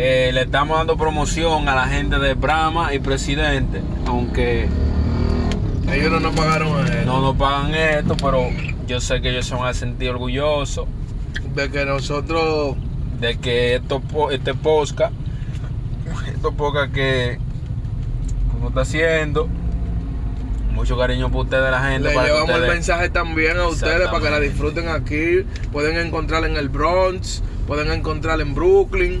Eh, le estamos dando promoción a la gente de Brahma y Presidente, aunque Ellos no nos pagaron él. no nos pagan esto, pero yo sé que ellos se van a sentir orgullosos De que nosotros de que esto, este podcast, esto podcast que uno está haciendo, mucho cariño por ustedes, la gente. le para llevamos el ustedes- mensaje también a ustedes para que la disfruten aquí. Pueden encontrarla en el Bronx, pueden encontrarla en Brooklyn.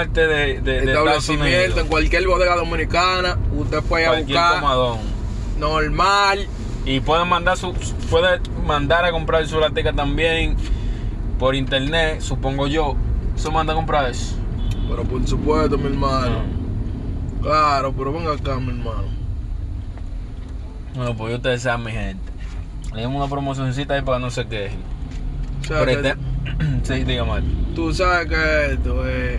Parte de, de, de Estados Establecimiento, en cualquier bodega dominicana, usted puede cualquier buscar comadón. normal. Y pueden mandar su, puede mandar a comprar su latica también por internet, supongo yo. ¿Se manda a comprar eso? Pero por supuesto, mi hermano. Claro, pero venga acá, mi hermano. Bueno, pues ustedes saben, mi gente. Le una promocioncita ahí para que no. O sea, Pero que este- sí, dígame. Tú sabes que esto es